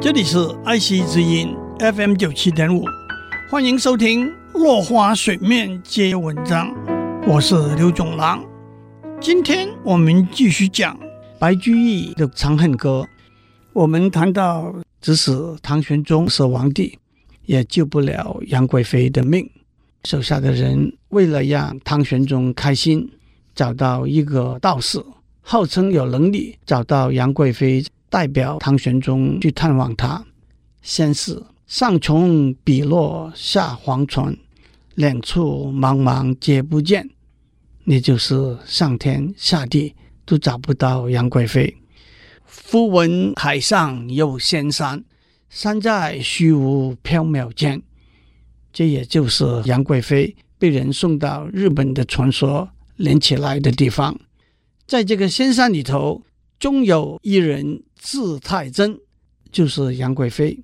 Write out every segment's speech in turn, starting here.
这里是爱惜之音 FM 九七点五，欢迎收听《落花水面皆文章》，我是刘总郎。今天我们继续讲白居易的《长恨歌》。我们谈到，即使唐玄宗是皇帝，也救不了杨贵妃的命。手下的人为了让唐玄宗开心，找到一个道士，号称有能力找到杨贵妃。代表唐玄宗去探望他，先是上穷碧落下黄泉，两处茫茫皆不见，那就是上天下地都找不到杨贵妃。忽闻海上有仙山，山在虚无缥缈间，这也就是杨贵妃被人送到日本的传说连起来的地方。在这个仙山里头，终有一人。字太真，就是杨贵妃。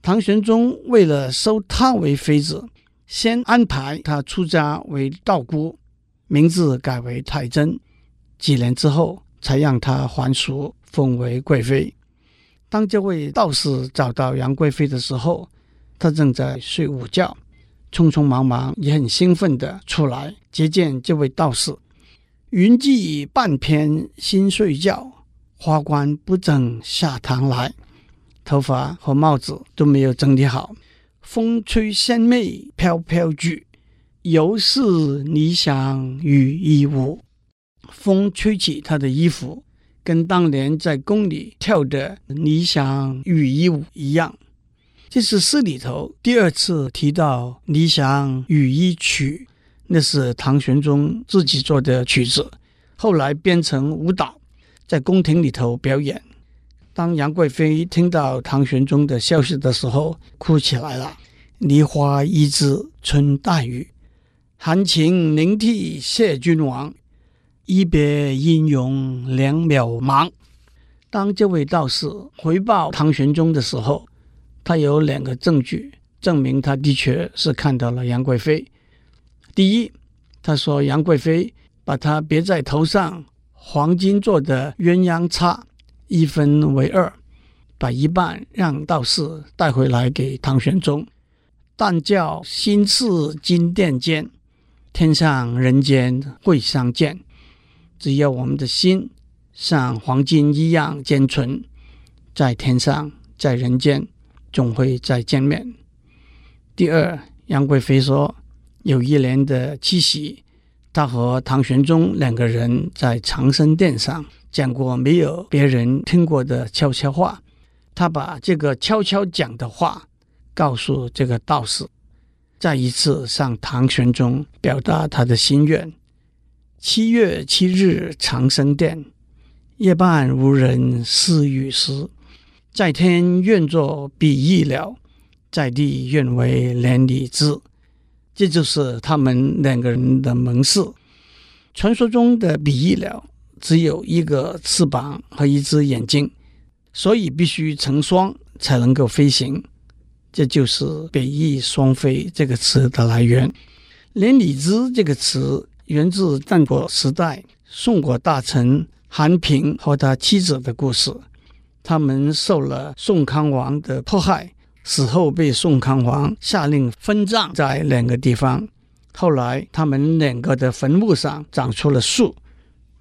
唐玄宗为了收她为妃子，先安排她出家为道姑，名字改为太真。几年之后，才让她还俗，封为贵妃。当这位道士找到杨贵妃的时候，她正在睡午觉，匆匆忙忙也很兴奋地出来接见这位道士。云髻半偏新睡觉。花冠不整下堂来，头发和帽子都没有整理好。风吹仙袂飘飘举，犹似霓裳羽衣舞。风吹起他的衣服，跟当年在宫里跳的霓裳羽衣舞一样。这是诗里头第二次提到《霓裳羽衣曲》，那是唐玄宗自己做的曲子，后来编成舞蹈。在宫廷里头表演。当杨贵妃听到唐玄宗的消息的时候，哭起来了。梨花一枝春带雨，含情凝涕谢君王。一别音容两渺茫。当这位道士回报唐玄宗的时候，他有两个证据证明他的确是看到了杨贵妃。第一，他说杨贵妃把他别在头上。黄金做的鸳鸯叉，一分为二，把一半让道士带回来给唐玄宗。但叫心似金鈿坚，天上人间会相见。只要我们的心像黄金一样坚纯，在天上，在人间，总会再见面。第二，杨贵妃说，有一年的七夕。他和唐玄宗两个人在长生殿上讲过没有别人听过的悄悄话，他把这个悄悄讲的话告诉这个道士，再一次向唐玄宗表达他的心愿。七月七日长生殿，夜半无人私语时，在天愿作比翼鸟，在地愿为连理枝。这就是他们两个人的盟誓。传说中的比翼鸟只有一个翅膀和一只眼睛，所以必须成双才能够飞行。这就是“比翼双飞”这个词的来源。“连理枝”这个词源自战国时代宋国大臣韩平和他妻子的故事。他们受了宋康王的迫害。死后被宋康皇下令分葬在两个地方。后来他们两个的坟墓上长出了树，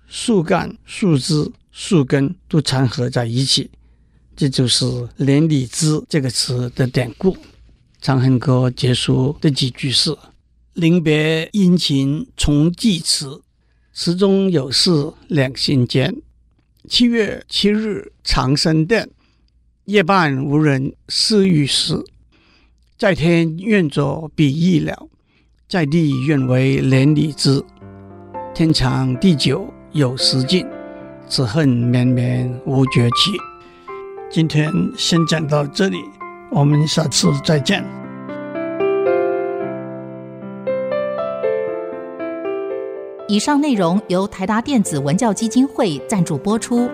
树干、树枝、树根都缠合在一起，这就是“连理枝”这个词的典故。《长恨歌》结束的几句是：“临别殷勤重寄辞，词中有事两心间。七月七日长生殿。”夜半无人私语时，在天愿作比翼鸟，在地愿为连理枝。天长地久有时尽，此恨绵绵无绝期。今天先讲到这里，我们下次再见。以上内容由台达电子文教基金会赞助播出。